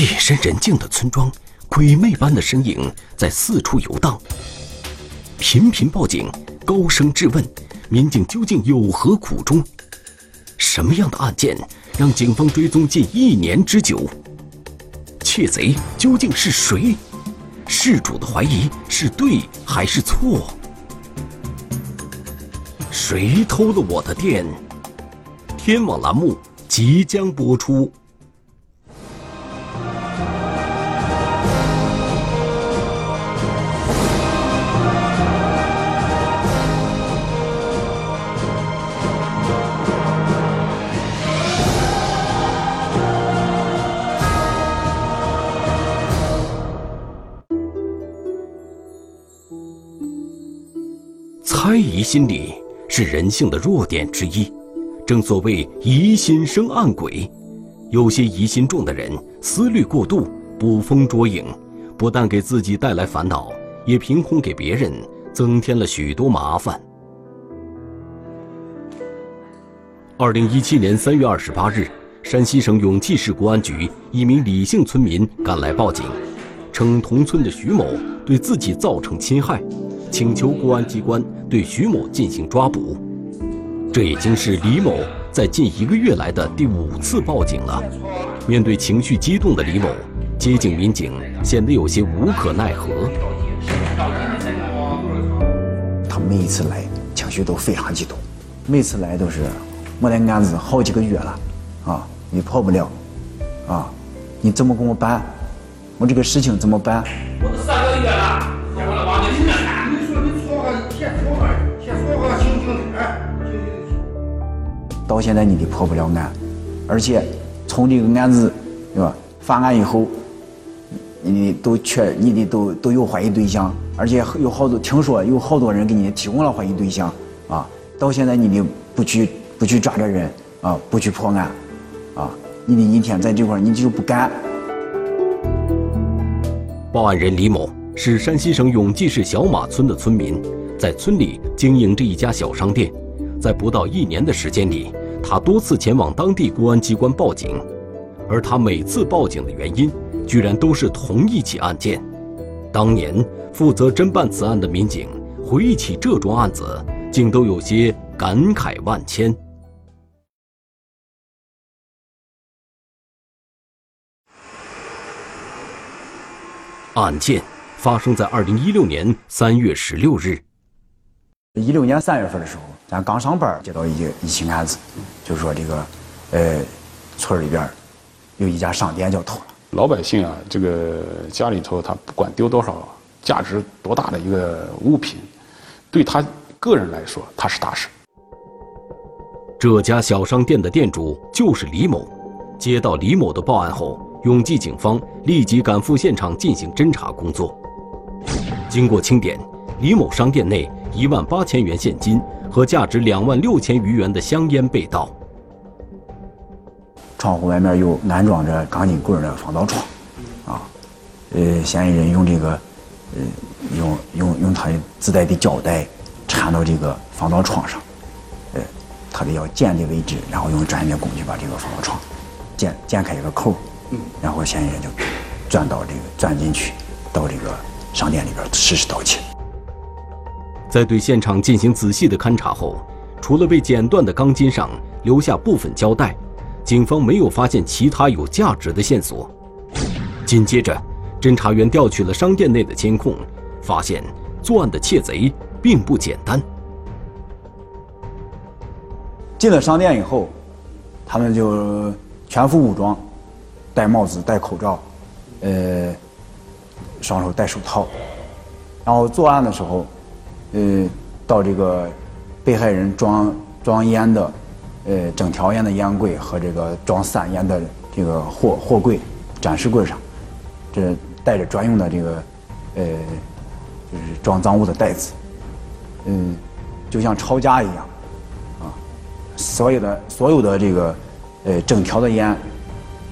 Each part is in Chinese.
夜深人静的村庄，鬼魅般的身影在四处游荡。频频报警，高声质问，民警究竟有何苦衷？什么样的案件让警方追踪近一年之久？窃贼究竟是谁？事主的怀疑是对还是错？谁偷了我的电？天网栏目即将播出。心理是人性的弱点之一，正所谓疑心生暗鬼。有些疑心重的人，思虑过度，捕风捉影，不但给自己带来烦恼，也凭空给别人增添了许多麻烦。二零一七年三月二十八日，山西省永济市公安局一名李姓村民赶来报警，称同村的徐某对自己造成侵害。请求公安机关对徐某进行抓捕。这已经是李某在近一个月来的第五次报警了。面对情绪激动的李某，接警民警显得有些无可奈何。他每一次来，情绪都非常激动，每次来都是我的案子好几个月了，啊，你破不了，啊，你怎么给我办？我这个事情怎么办？我到现在你的破不了案，而且从这个案子，对吧？发案以后，你都确你的都都有怀疑对象，而且有好多听说有好多人给你提供了怀疑对象啊。到现在你的不去不去抓这人啊，不去破案啊，你的一天在这块你就不干。报案人李某是山西省永济市小马村的村民，在村里经营着一家小商店，在不到一年的时间里。他多次前往当地公安机关报警，而他每次报警的原因，居然都是同一起案件。当年负责侦办此案的民警回忆起这桩案子，竟都有些感慨万千。案件发生在二零一六年三月十六日。一六年三月份的时候，咱刚上班接到一一起案子，就是说这个，呃，村里边有一家商店叫偷了。老百姓啊，这个家里头他不管丢多少价值多大的一个物品，对他个人来说，他是大事。这家小商店的店主就是李某。接到李某的报案后，永济警方立即赶赴现场进行侦查工作。经过清点，李某商店内。一万八千元现金和价值两万六千余元的香烟被盗。窗户外面又安装着钢筋棍的防盗窗，啊，呃，嫌疑人用这个，呃，用用用他自带的胶带缠到这个防盗窗上，呃，他的要剪的位置，然后用专业工具把这个防盗窗剪剪开一个口，然后嫌疑人就钻到这个钻进去，到这个商店里边实施盗窃。在对现场进行仔细的勘查后，除了被剪断的钢筋上留下部分胶带，警方没有发现其他有价值的线索。紧接着，侦查员调取了商店内的监控，发现作案的窃贼并不简单。进了商店以后，他们就全副武装，戴帽子、戴口罩，呃，双手戴手套，然后作案的时候。呃，到这个被害人装装烟的，呃，整条烟的烟柜和这个装散烟的这个货货柜展示柜上，这带着专用的这个，呃，就是装赃物的袋子，嗯，就像抄家一样，啊，所有的所有的这个，呃，整条的烟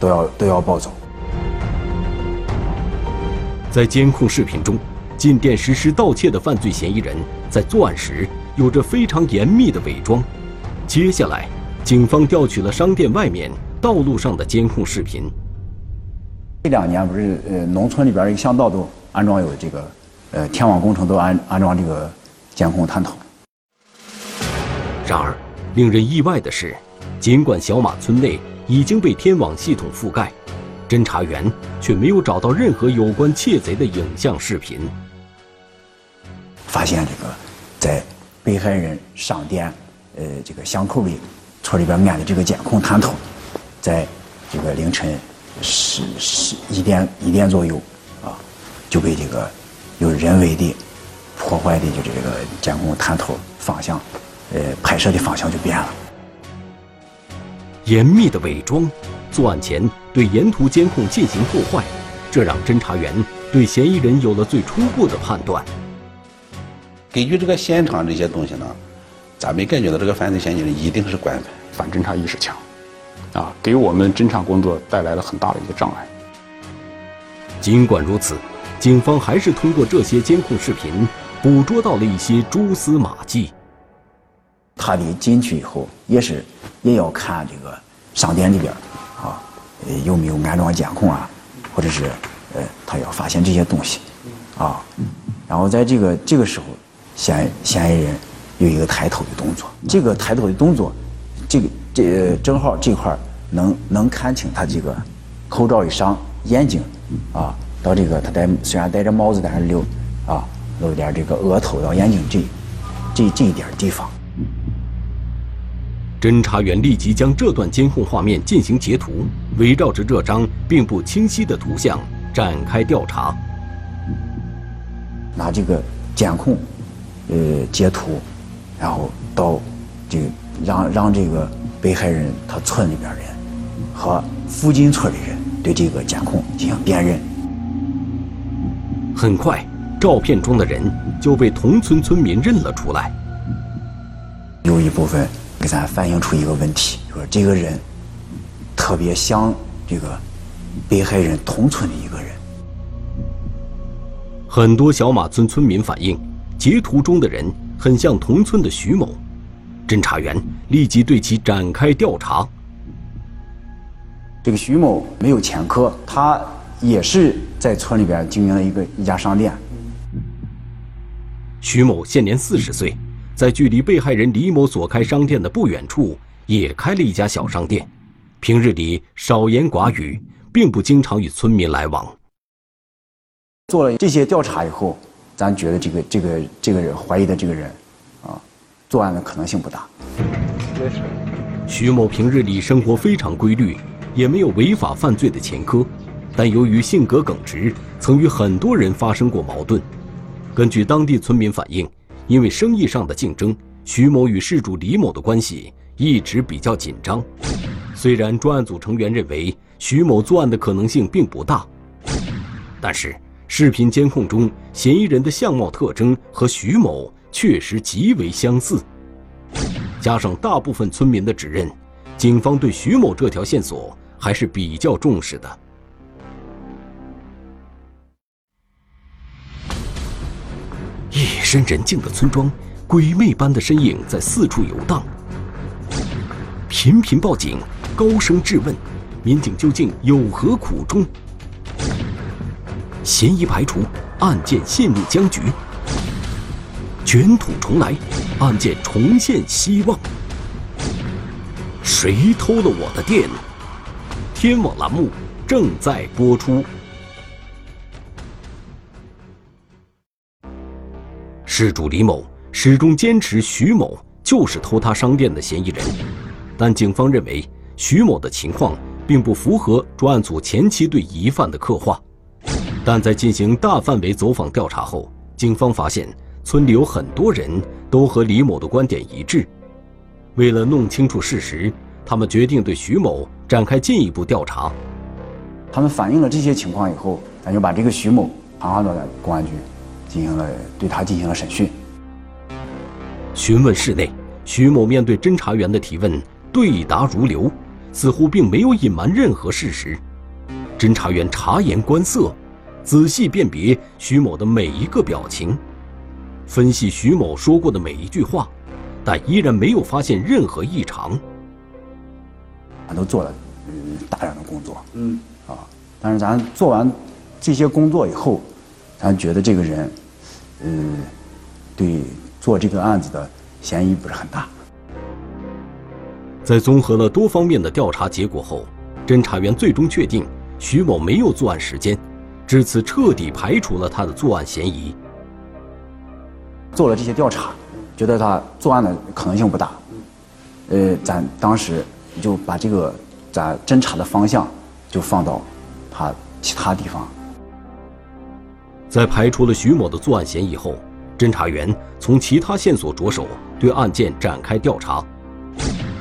都要都要抱走。在监控视频中。进店实施盗窃的犯罪嫌疑人，在作案时有着非常严密的伪装。接下来，警方调取了商店外面道路上的监控视频。这两年不是呃，农村里边一个巷道都安装有这个，呃，天网工程都安安装这个监控探头。然而，令人意外的是，尽管小马村内已经被天网系统覆盖，侦查员却没有找到任何有关窃贼的影像视频。发现这个在被害人商店呃这个巷口里村里边安的这个监控探头，在这个凌晨十十一点一点左右啊就被这个有人为的破坏的就这个监控探头方向呃拍摄的方向就变了。严密的伪装，作案前对沿途监控进行破坏，这让侦查员对嫌疑人有了最初步的判断。根据这个现场这些东西呢，咱们感觉到这个犯罪嫌疑人一定是惯犯，反侦查意识强，啊，给我们侦查工作带来了很大的一个障碍。尽管如此，警方还是通过这些监控视频捕捉到了一些蛛丝马迹。他的进去以后，也是也要看这个商店里边啊，呃有没有安装监控啊，或者是呃他要发现这些东西啊，然后在这个这个时候。嫌嫌疑人有一个抬头的动作，这个抬头的动作，这个这正好这块能能看清他这个口罩一上眼睛啊，到这个他戴虽然戴着帽子，但是留啊露点这个额头到眼睛这这这一点地方。侦查员立即将这段监控画面进行截图，围绕着这张并不清晰的图像展开调查，拿这个监控。呃，截图，然后到这个让让这个被害人他村里边人和附近村的人对这个监控进行辨认。很快，照片中的人就被同村村民认了出来。有一部分给咱反映出一个问题，说这个人特别像这个被害人同村的一个人。很多小马村村民反映。截图中的人很像同村的徐某，侦查员立即对其展开调查。这个徐某没有前科，他也是在村里边经营了一个一家商店。徐某现年四十岁，在距离被害人李某所开商店的不远处也开了一家小商店，平日里少言寡语，并不经常与村民来往。做了这些调查以后。咱觉得这个这个这个人怀疑的这个人，啊，作案的可能性不大。徐某平日里生活非常规律，也没有违法犯罪的前科，但由于性格耿直，曾与很多人发生过矛盾。根据当地村民反映，因为生意上的竞争，徐某与事主李某的关系一直比较紧张。虽然专案组成员认为徐某作案的可能性并不大，但是。视频监控中，嫌疑人的相貌特征和徐某确实极为相似，加上大部分村民的指认，警方对徐某这条线索还是比较重视的。夜深人静的村庄，鬼魅般的身影在四处游荡，频频报警，高声质问，民警究竟有何苦衷？嫌疑排除，案件陷入僵局。卷土重来，案件重现希望。谁偷了我的电？天网栏目正在播出。事主李某始终坚持徐某就是偷他商店的嫌疑人，但警方认为徐某的情况并不符合专案组前期对疑犯的刻画。但在进行大范围走访调查后，警方发现村里有很多人都和李某的观点一致。为了弄清楚事实，他们决定对徐某展开进一步调查。他们反映了这些情况以后，咱就把这个徐某传唤到了公安局，进行了对他进行了审讯。询问室内，徐某面对侦查员的提问，对答如流，似乎并没有隐瞒任何事实。侦查员察言观色。仔细辨别徐某的每一个表情，分析徐某说过的每一句话，但依然没有发现任何异常。俺都做了嗯大量的工作，嗯啊，但是咱做完这些工作以后，咱觉得这个人，嗯，对做这个案子的嫌疑不是很大。在综合了多方面的调查结果后，侦查员最终确定徐某没有作案时间，至此彻底排除了他的作案嫌疑。做了这些调查，觉得他作案的可能性不大。呃，咱当时就把这个咱侦查的方向就放到他其他地方。在排除了徐某的作案嫌疑后，侦查员从其他线索着手，对案件展开调查。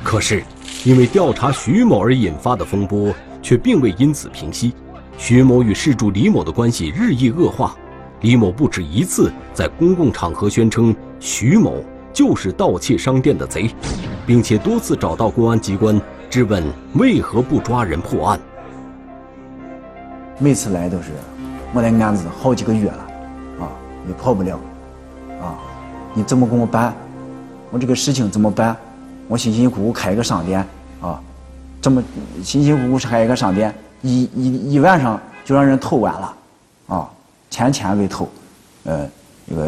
可是，因为调查徐某而引发的风波却并未因此平息，徐某与事主李某的关系日益恶化。李某不止一次在公共场合宣称徐某就是盗窃商店的贼，并且多次找到公安机关质问为何不抓人破案。每次来都是，我的案子好几个月了，啊，也破不了，啊，你怎么给我办？我这个事情怎么办？我辛辛苦苦开一个商店，啊，这么辛辛苦苦开一个商店，一一一晚上就让人偷完了，啊，钱钱被偷，呃，这个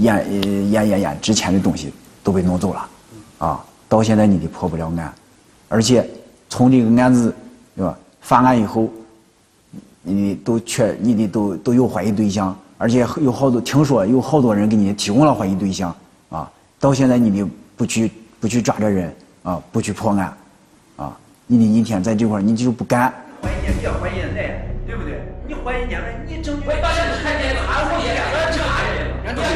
验验验验值钱的东西都被弄走了，啊，到现在你的破不了案，而且从这个案子，对吧？发案以后，你都确你的都都有怀疑对象，而且有好多听说有好多人给你提供了怀疑对象，啊，到现在你的不去。不去抓这人啊，不去破案，啊，你的一天在这块你就不干。怀疑你别怀疑人来，对不对？你怀疑人了，你证据。我当时看见他我也查人，你东西，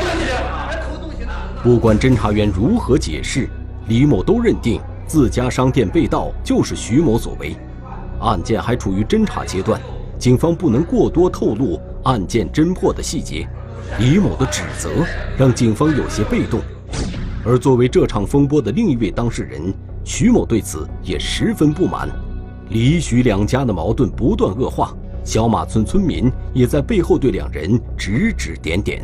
偷东西不管侦查员如何解释，李某都认定自家商店被盗就是徐某所为。案件还处于侦查阶段，警方不能过多透露案件侦破的细节。李某的指责让警方有些被动。而作为这场风波的另一位当事人，徐某对此也十分不满。李许两家的矛盾不断恶化，小马村村民也在背后对两人指指点点。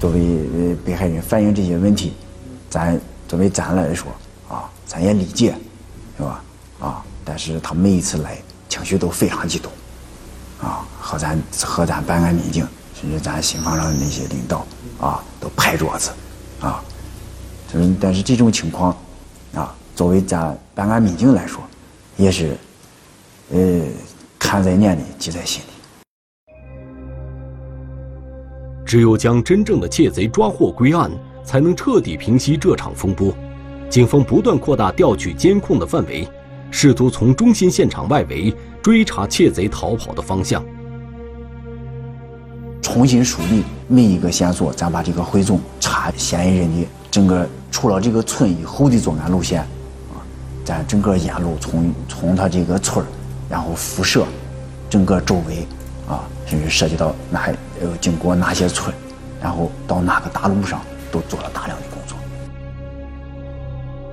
作为被害人反映这些问题，咱作为咱来说啊，咱也理解，是吧？啊，但是他每一次来，情绪都非常激动，啊，和咱和咱办案民警，甚至咱新房上的那些领导。啊，都拍桌子，啊，就是但是这种情况，作为咱办案民警来说，也是，呃，看在眼里，记在心里。只有将真正的窃贼抓获归案，才能彻底平息这场风波。警方不断扩大调取监控的范围，试图从中心现场外围追查窃贼逃跑的方向。重新梳理每一个线索，咱把这个汇总查嫌疑人的整个出了这个村以后的作案路线，啊，咱整个沿路从从他这个村儿，然后辐射整个周围，啊，甚至涉及到哪呃经过哪些村，然后到哪个大路上，都做了大量的工作。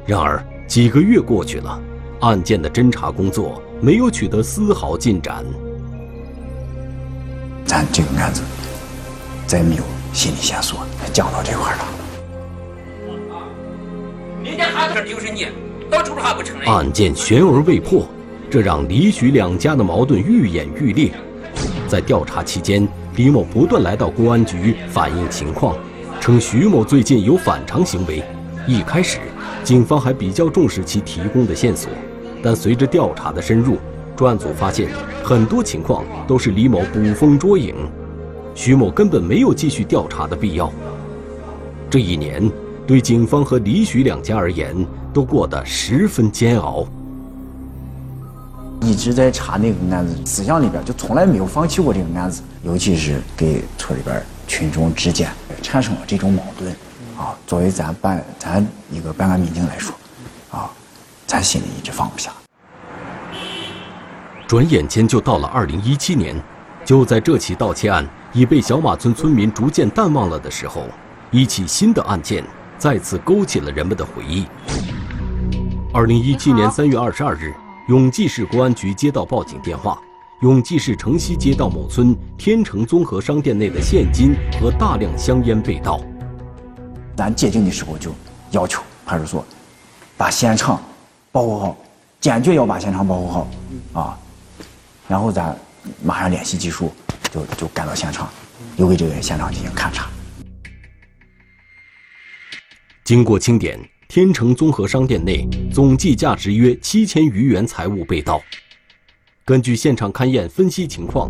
然而几个月过去了，案件的侦查工作没有取得丝毫进展。咱这个案子。再没有新的线索，讲到这块了。明天还是就是你。案件悬而未破，这让李许两家的矛盾愈演愈烈。在调查期间，李某不断来到公安局反映情况，称徐某最近有反常行为。一开始，警方还比较重视其提供的线索，但随着调查的深入，专案组发现很多情况都是李某捕风捉影。徐某根本没有继续调查的必要。这一年，对警方和李许两家而言，都过得十分煎熬。一直在查那个案子，思想里边就从来没有放弃过这个案子。尤其是给村里边群众之间产生了这种矛盾，啊，作为咱办咱一个办案民警来说，啊，咱心里一直放不下。转眼间就到了二零一七年，就在这起盗窃案。已被小马村村民逐渐淡忘了的时候，一起新的案件再次勾起了人们的回忆。二零一七年三月二十二日，永济市公安局接到报警电话，永济市城西街道某村天成综合商店内的现金和大量香烟被盗。咱接警的时候就要求派出所把现场保护好，坚决要把现场保护好，啊，然后咱马上联系技术，就就赶到现场，又给这个现场进行勘查。经过清点，天成综合商店内总计价值约七千余元财物被盗。根据现场勘验分析情况，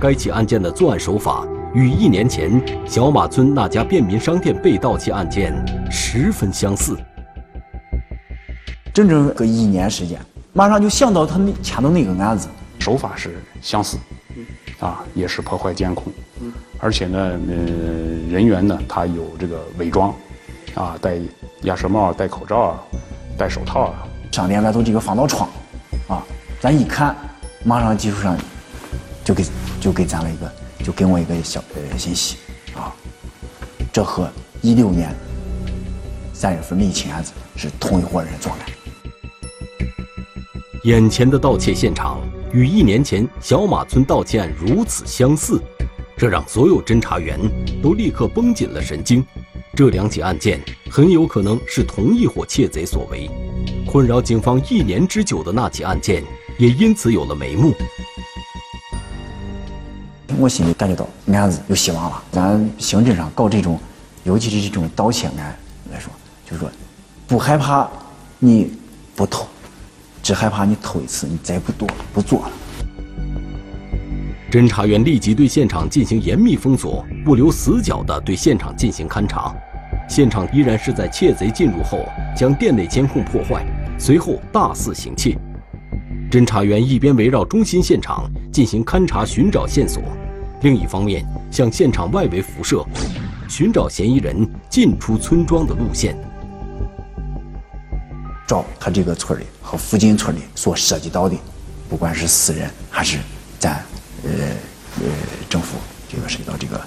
该起案件的作案手法与一年前小马村那家便民商店被盗窃案件十分相似。整整个一年时间，马上就想到他那前头那个案子，手法是相似，啊，也是破坏监控，而且呢，呃，人员呢，他有这个伪装，啊，戴鸭舌帽、戴口罩啊，戴手套啊。商店外头这个防盗窗，啊，咱一看，马上技术上就给就给咱了一个，就给我一个小呃信息，啊，这和一六年三月份那起案子是同一伙人做的。眼前的盗窃现场与一年前小马村盗窃案如此相似，这让所有侦查员都立刻绷紧了神经。这两起案件很有可能是同一伙窃贼所为，困扰警方一年之久的那起案件也因此有了眉目。我心里感觉到案子有希望了。咱刑侦上搞这种，尤其是这种盗窃案来说，就是说，不害怕你不偷，只害怕你偷一次你再不多不做了。侦查员立即对现场进行严密封锁，不留死角地对现场进行勘查。现场依然是在窃贼进入后将店内监控破坏，随后大肆行窃。侦查员一边围绕中心现场进行勘查寻找线索，另一方面向现场外围辐射，寻找嫌疑人进出村庄的路线。找他这个村里和附近村里所涉及到的，不管是私人还是咱呃呃政府这个涉及到这个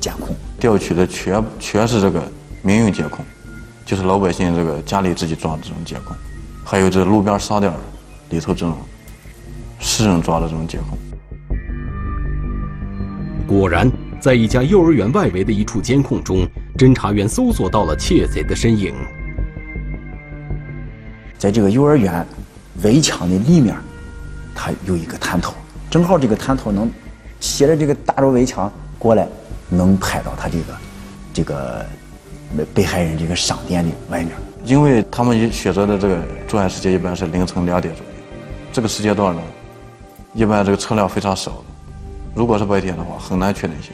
监控，调取的全全是这个民用监控，就是老百姓这个家里自己装的这种监控，还有这路边商店里头这种私人装的这种监控。果然，在一家幼儿园外围的一处监控中，侦查员搜索到了窃贼的身影。在这个幼儿园围墙的里面，它有一个探头，正好这个探头能斜着这个大着围墙过来，能拍到他这个这个被害人这个商店的外面。因为他们选择的这个作案时间一般是凌晨两点左右，这个时间段呢，一般这个车辆非常少，如果是白天的话，很难确定性。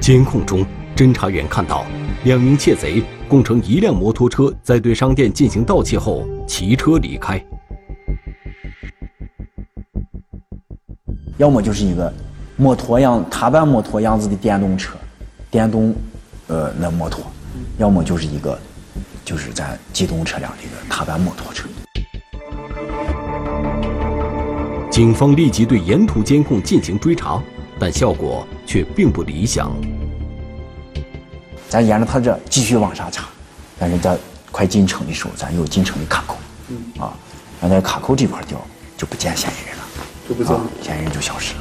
监控中，侦查员看到两名窃贼共乘一辆摩托车，在对商店进行盗窃后骑车离开。要么就是一个摩托样踏板摩托样子的电动车，电动呃那摩托，要么就是一个就是咱机动车辆的一个踏板摩托车。警方立即对沿途监控进行追查，但效果却并不理想。咱沿着他这继续往上查，但是在快进城的时候，咱有进城的卡口，啊，咱在卡口这块调就不见嫌疑人了，就不见啊，嫌疑人就消失了。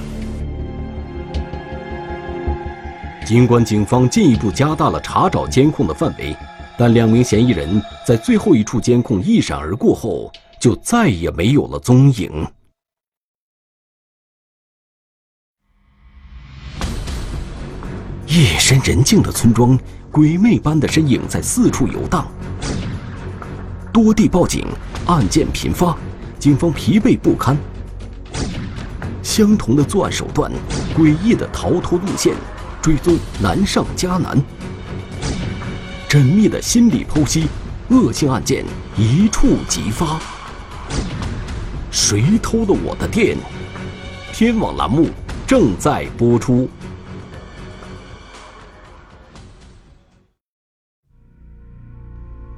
尽管警方进一步加大了查找监控的范围，但两名嫌疑人在最后一处监控一闪而过后，就再也没有了踪影。夜深人静的村庄，鬼魅般的身影在四处游荡。多地报警，案件频发，警方疲惫不堪。相同的作案手段，诡异的逃脱路线，追踪难上加难。缜密的心理剖析，恶性案件一触即发。谁偷了我的电？天网栏目正在播出。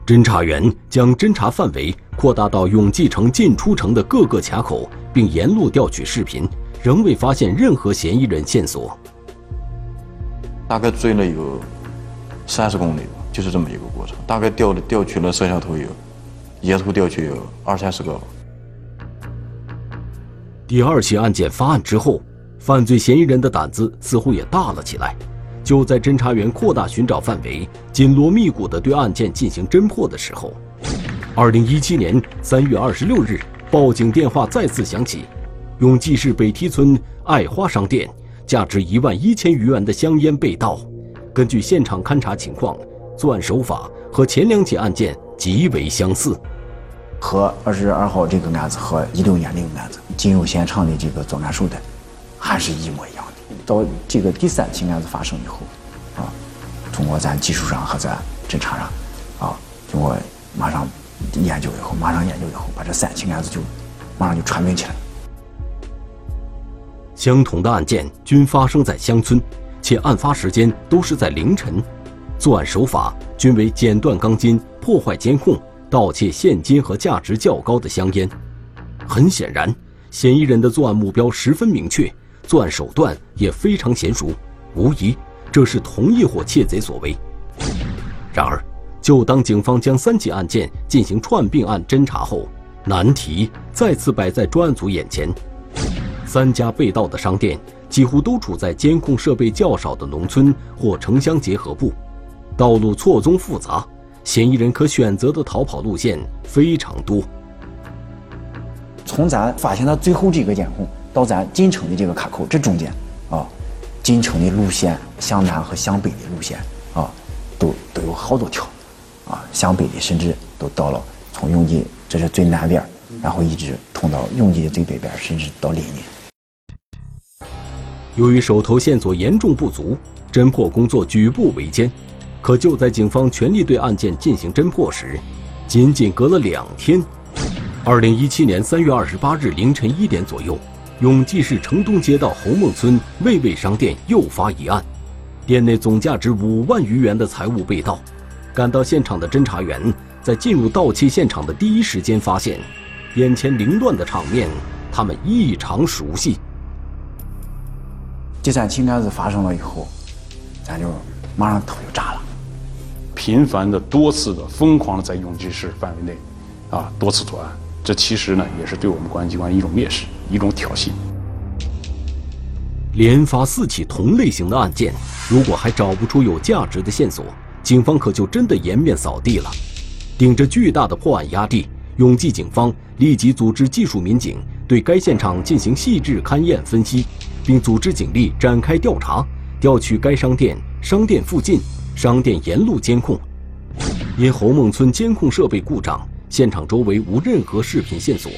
侦查员将侦查范围扩大到永济城进出城的各个卡口，并沿路调取视频，仍未发现任何嫌疑人线索。大概追了有三十公里，就是这么一个过程。大概调了调取了摄像头有，沿途调取有二三十个。第二起案件发案之后，犯罪嫌疑人的胆子似乎也大了起来。就在侦查员扩大寻找范围、紧锣密鼓地对案件进行侦破的时候，二零一七年三月二十六日，报警电话再次响起，永济市北堤村爱花商店价值一万一千余元的香烟被盗。根据现场勘查情况，作案手法和前两起案件极为相似，和二十二号这个案子和一六年那个案子进入现场的这个作案手段，还是一模一样的。到这个第三起案子发生以后，啊，通过咱技术上和咱侦查上，啊，经过马上研究以后，马上研究以后，把这三起案子就马上就串并起来。相同的案件均发生在乡村。且案发时间都是在凌晨，作案手法均为剪断钢筋、破坏监控、盗窃现金和价值较高的香烟。很显然，嫌疑人的作案目标十分明确，作案手段也非常娴熟，无疑这是同一伙窃贼所为。然而，就当警方将三起案件进行串并案侦查后，难题再次摆在专案组眼前：三家被盗的商店。几乎都处在监控设备较少的农村或城乡结合部，道路错综复杂，嫌疑人可选择的逃跑路线非常多。从咱发现的最后这个监控到咱进城的这个卡口，这中间啊，进城的路线向南和向北的路线啊，都都有好多条，啊，向北的甚至都到了从永济这是最南边，然后一直通到永济的最北边，甚至到临沂。由于手头线索严重不足，侦破工作举步维艰。可就在警方全力对案件进行侦破时，仅仅隔了两天，二零一七年三月二十八日凌晨一点左右，永济市城东街道侯孟村魏魏商店又发一案，店内总价值五万余元的财物被盗。赶到现场的侦查员在进入盗窃现场的第一时间发现，眼前凌乱的场面，他们异常熟悉。第三起案子发生了以后，咱就马上头就炸了。频繁的、多次的、疯狂的在永济市范围内，啊，多次作案，这其实呢，也是对我们公安机关一种蔑视、一种挑衅。连发四起同类型的案件，如果还找不出有价值的线索，警方可就真的颜面扫地了。顶着巨大的破案压力，永济警方立即组织技术民警对该现场进行细致勘验分析。并组织警力展开调查，调取该商店、商店附近、商店沿路监控。因侯孟村监控设备故障，现场周围无任何视频线索。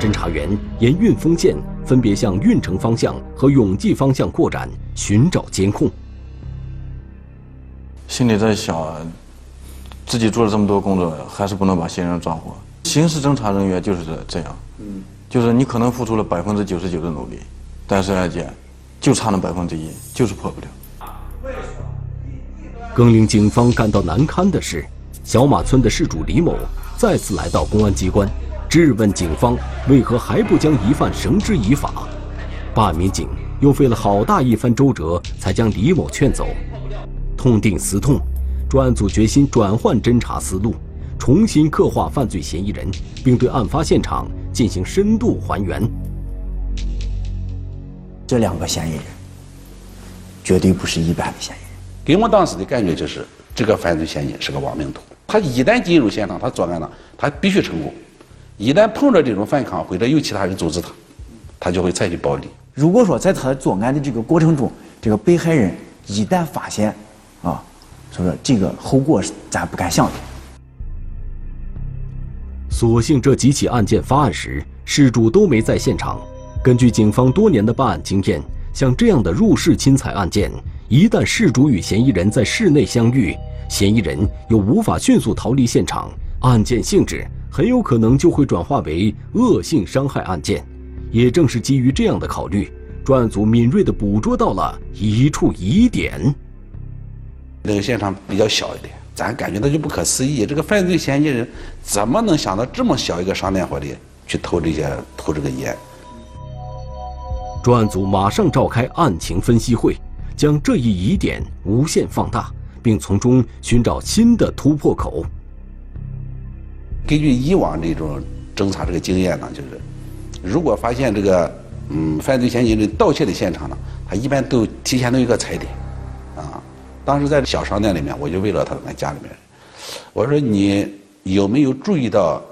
侦查员沿运丰线分别向运城方向和永济方向扩展，寻找监控。心里在想，自己做了这么多工作，还是不能把嫌疑人抓获。刑事侦查人员就是这这样，嗯，就是你可能付出了百分之九十九的努力。但是案件就差那百分之一，就是破不了。更令警方感到难堪的是，小马村的事主李某再次来到公安机关，质问警方为何还不将疑犯绳之以法。办案民警又费了好大一番周折，才将李某劝走。痛定思痛，专案组决心转换侦查思路，重新刻画犯罪嫌疑人，并对案发现场进行深度还原。这两个嫌疑人绝对不是一般的嫌疑人。给我当时的感觉就是，这个犯罪嫌疑人是个亡命徒。他一旦进入现场，他作案了，他必须成功。一旦碰着这种反抗，或者有其他人阻止他，他就会采取暴力。如果说在他作案的这个过程中，这个被害人一旦发现，啊，所以说这个后果是咱不敢想的。所幸这几起案件发案时，事主都没在现场。根据警方多年的办案经验，像这样的入室侵财案件，一旦事主与嫌疑人在室内相遇，嫌疑人又无法迅速逃离现场，案件性质很有可能就会转化为恶性伤害案件。也正是基于这样的考虑，专案组敏锐地捕捉到了一处疑点。那个现场比较小一点，咱感觉到就不可思议，这个犯罪嫌疑人怎么能想到这么小一个商店货里去偷这些偷这个烟？专案组马上召开案情分析会，将这一疑点无限放大，并从中寻找新的突破口。根据以往这种侦查这个经验呢，就是如果发现这个嗯犯罪嫌疑人盗窃的现场呢，他一般都提前都有一个踩点，啊，当时在小商店里面，我就问了他们家里面人，我说你有没有注意到，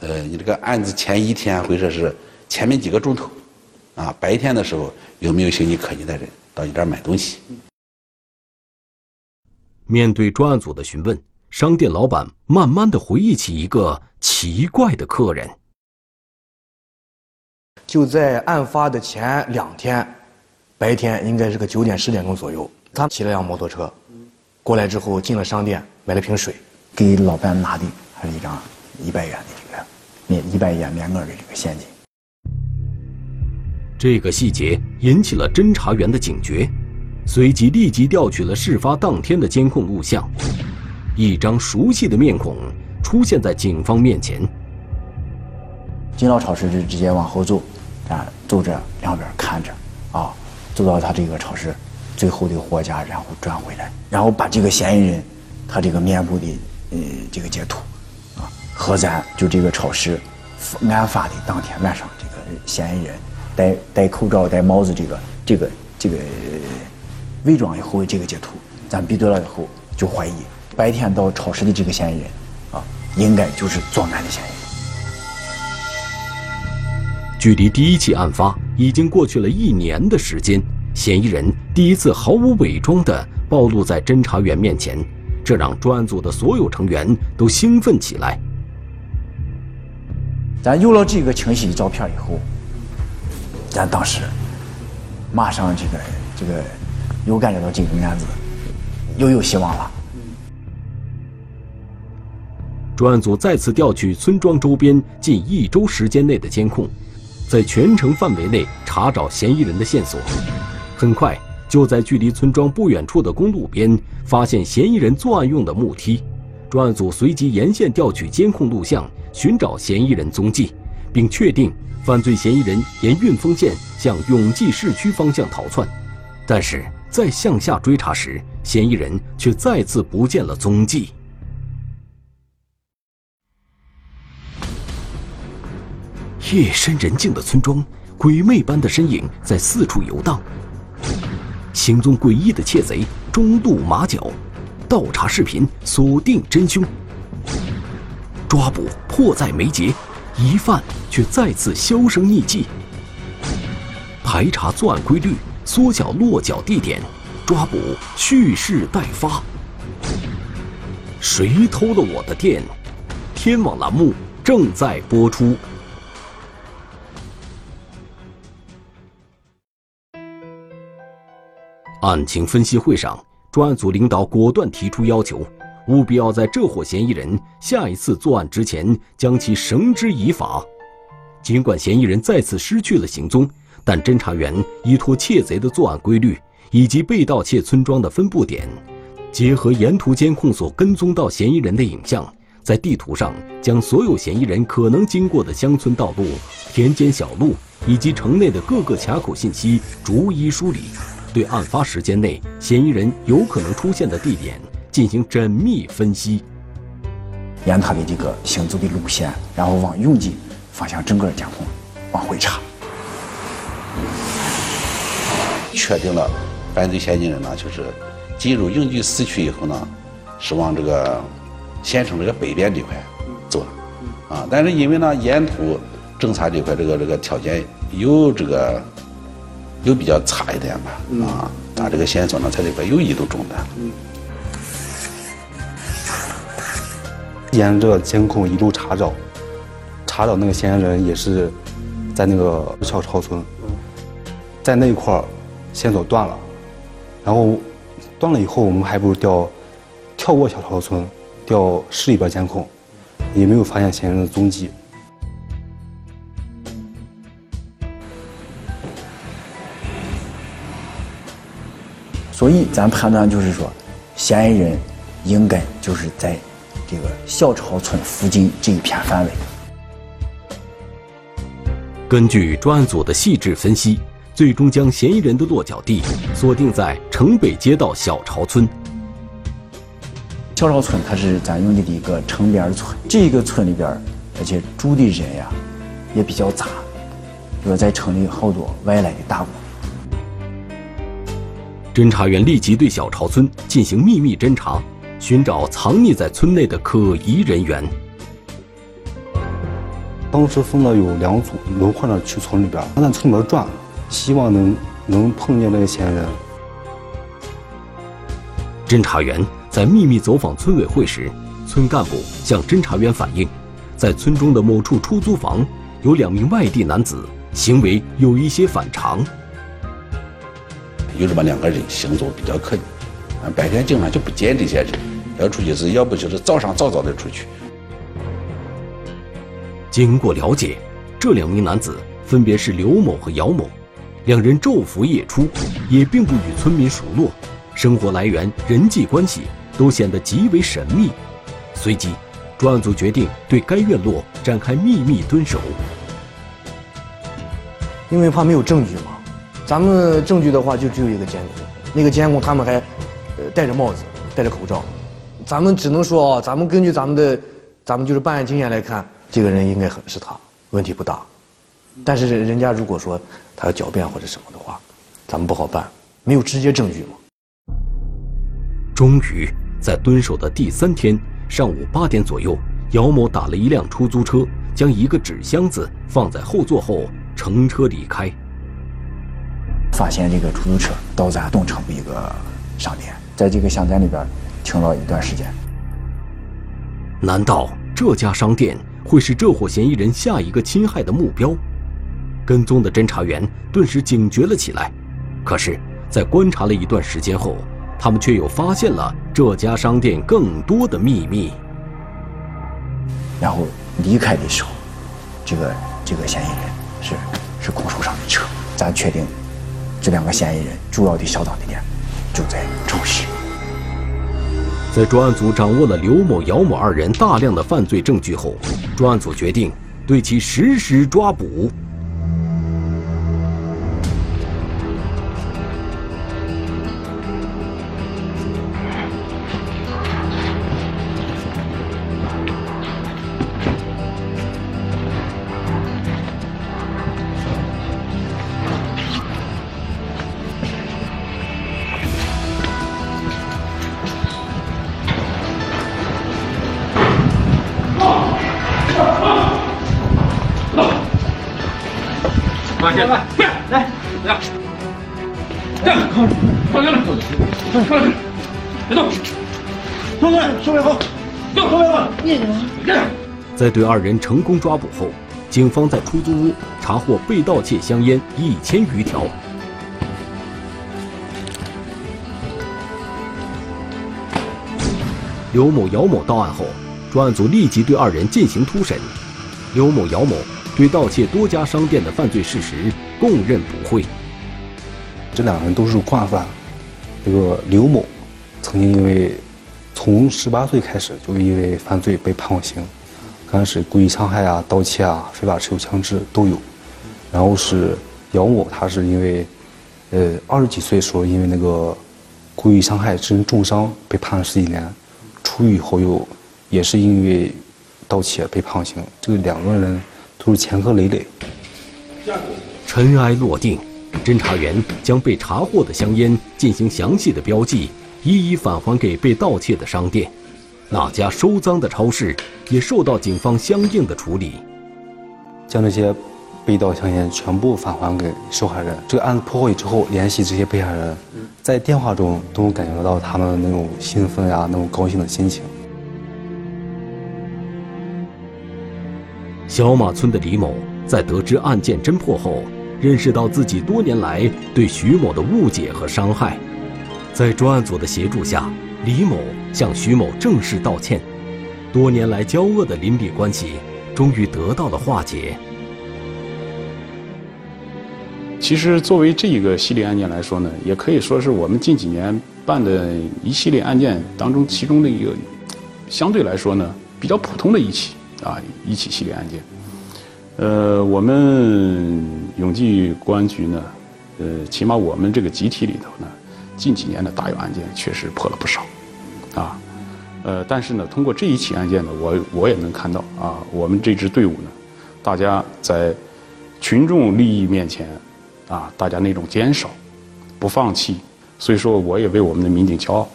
呃，你这个案子前一天或者是前面几个钟头，啊，白天的时候有没有形迹可疑的人到你这儿买东西？面对专案组的询问，商店老板慢慢的回忆起一个奇怪的客人。就在案发的前两天，白天应该是个九点十点钟左右，他骑了辆摩托车，过来之后进了商店买了瓶水，给老板拿的还是一张一百元的这个面一百元面额的这个现金。这个细节引起了侦查员的警觉，随即立即调取了事发当天的监控录像，一张熟悉的面孔出现在警方面前。进到超市就直接往后走，啊，走着两边看着，啊，走到他这个超市最后的货架，然后转回来，然后把这个嫌疑人他这个面部的呃这个截图，啊，和咱就这个超市案发的当天晚上这个嫌疑人戴戴口罩戴帽子这个这个这个伪装以后的这个截图，咱比对了以后就怀疑白天到超市的这个嫌疑人，啊，应该就是作案的嫌疑人。距离第一起案发已经过去了一年的时间，嫌疑人第一次毫无伪装地暴露在侦查员面前，这让专案组的所有成员都兴奋起来。咱有了这个清晰的照片以后，咱当时马上这个这个又感觉到这个案子又有希望了。专案组再次调取村庄周边近一周时间内的监控。在全城范围内查找嫌疑人的线索，很快就在距离村庄不远处的公路边发现嫌疑人作案用的木梯。专案组随即沿线调取监控录像，寻找嫌疑人踪迹，并确定犯罪嫌疑人沿运丰线向永济市区方向逃窜。但是在向下追查时，嫌疑人却再次不见了踪迹。夜深人静的村庄，鬼魅般的身影在四处游荡。行踪诡异的窃贼中度马脚，倒查视频锁定真凶。抓捕迫在眉睫，疑犯却再次销声匿迹。排查作案规律，缩小落脚地点，抓捕蓄势待发。谁偷了我的电？天网栏目正在播出。案情分析会上，专案组领导果断提出要求，务必要在这伙嫌疑人下一次作案之前将其绳之以法。尽管嫌疑人再次失去了行踪，但侦查员依托窃贼的作案规律以及被盗窃村庄的分布点，结合沿途监控所跟踪到嫌疑人的影像，在地图上将所有嫌疑人可能经过的乡村道路、田间小路以及城内的各个卡口信息逐一梳理。对案发时间内嫌疑人有可能出现的地点进行缜密分析，沿他的这个行走的路线，然后往永济方向整个监控往回查，确定了犯罪嫌疑人呢，就是进入永济市区以后呢，是往这个县城这个北边这块走了，啊，但是因为呢沿途侦查这块这个这个条件有这个。又比较差一点吧，啊，咱这个线索呢，在这块有一度中断。沿着监控一路查找，查找那个嫌疑人也是在那个小潮村，在那一块儿线索断了，然后断了以后，我们还不如调跳过小潮村，调市里边监控，也没有发现嫌疑人的踪迹。所以，咱判断就是说，嫌疑人应该就是在这个小朝村附近这一片范围。根据专案组的细致分析，最终将嫌疑人的落脚地锁定在城北街道小朝村。小朝村它是咱永济的一个城边村，这个村里边，而且住的人呀也比较杂，说在城里好多外来的大工。侦查员立即对小潮村进行秘密侦查，寻找藏匿在村内的可疑人员。当时分了有两组，轮换着去村里边，他在村里边转，希望能能碰见那个嫌疑人。侦查员在秘密走访村委会时，村干部向侦查员反映，在村中的某处出租房有两名外地男子，行为有一些反常。有这么两个人行走比较可疑，啊，白天经常就不见这些人，要出去是要不就是早上早早的出去。经过了解，这两名男子分别是刘某和姚某，两人昼伏夜出，也并不与村民熟络，生活来源、人际关系都显得极为神秘。随即，专案组决定对该院落展开秘密蹲守，因为怕没有证据嘛。咱们证据的话就只有一个监控，那个监控他们还，呃，戴着帽子，戴着口罩，咱们只能说啊，咱们根据咱们的，咱们就是办案经验来看，这个人应该很是他，问题不大。但是人家如果说他要狡辩或者什么的话，咱们不好办，没有直接证据嘛。终于在蹲守的第三天上午八点左右，姚某打了一辆出租车，将一个纸箱子放在后座后乘车离开。发现这个出租车到咱东城的一个商店，在这个商店里边停了一段时间。难道这家商店会是这伙嫌疑人下一个侵害的目标？跟踪的侦查员顿时警觉了起来。可是，在观察了一段时间后，他们却又发现了这家商店更多的秘密。然后离开的时候，这个这个嫌疑人是是空手上的车，咱确定。这两个嫌疑人主要的销赃地点就在超市。在专案组掌握了刘某、姚某二人大量的犯罪证据后，专案组决定对其实施抓捕。放下来，来，来，这样，靠着，放下来，放下，别动，松开，收尾后，动，收尾后，你这样。在对二人成功抓捕后，警方在出租屋查获被盗窃香烟一千余条。刘某、姚某到案后，专案组立即对二人进行突审。刘某、姚某。对盗窃多家商店的犯罪事实供认不讳。这两个人都是惯犯。这个刘某曾经因为从十八岁开始就因为犯罪被判过刑，刚开始故意伤害啊、盗窃啊、非法持有枪支都有。然后是姚某，他是因为呃二十几岁时候因为那个故意伤害致人重伤被判了十几年，出狱以后又也是因为盗窃被判刑。这个两个人。都是前科累累。尘埃落定，侦查员将被查获的香烟进行详细的标记，一一返还给被盗窃的商店。那家收赃的超市也受到警方相应的处理，将这些被盗香烟全部返还给受害人。这个案子破获以后，联系这些被害人，在电话中都能感觉得到他们那种兴奋呀、那种高兴的心情。小马村的李某在得知案件侦破后，认识到自己多年来对徐某的误解和伤害，在专案组的协助下，李某向徐某正式道歉，多年来交恶的邻里关系终于得到了化解。其实，作为这一个系列案件来说呢，也可以说是我们近几年办的一系列案件当中其中的一个，相对来说呢比较普通的一起。啊，一起系列案件，呃，我们永济公安局呢，呃，起码我们这个集体里头呢，近几年的大有案件确实破了不少，啊，呃，但是呢，通过这一起案件呢，我我也能看到啊，我们这支队伍呢，大家在群众利益面前，啊，大家那种坚守、不放弃、所以说，我也为我们的民警骄傲。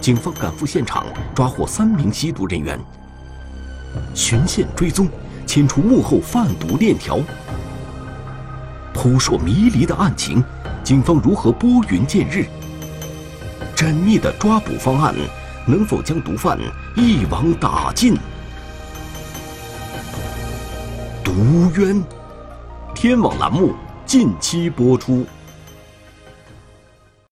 警方赶赴现场，抓获三名吸毒人员。循线追踪，牵出幕后贩毒链条。扑朔迷离的案情，警方如何拨云见日？缜密的抓捕方案，能否将毒贩一网打尽？毒渊，天网栏目近期播出。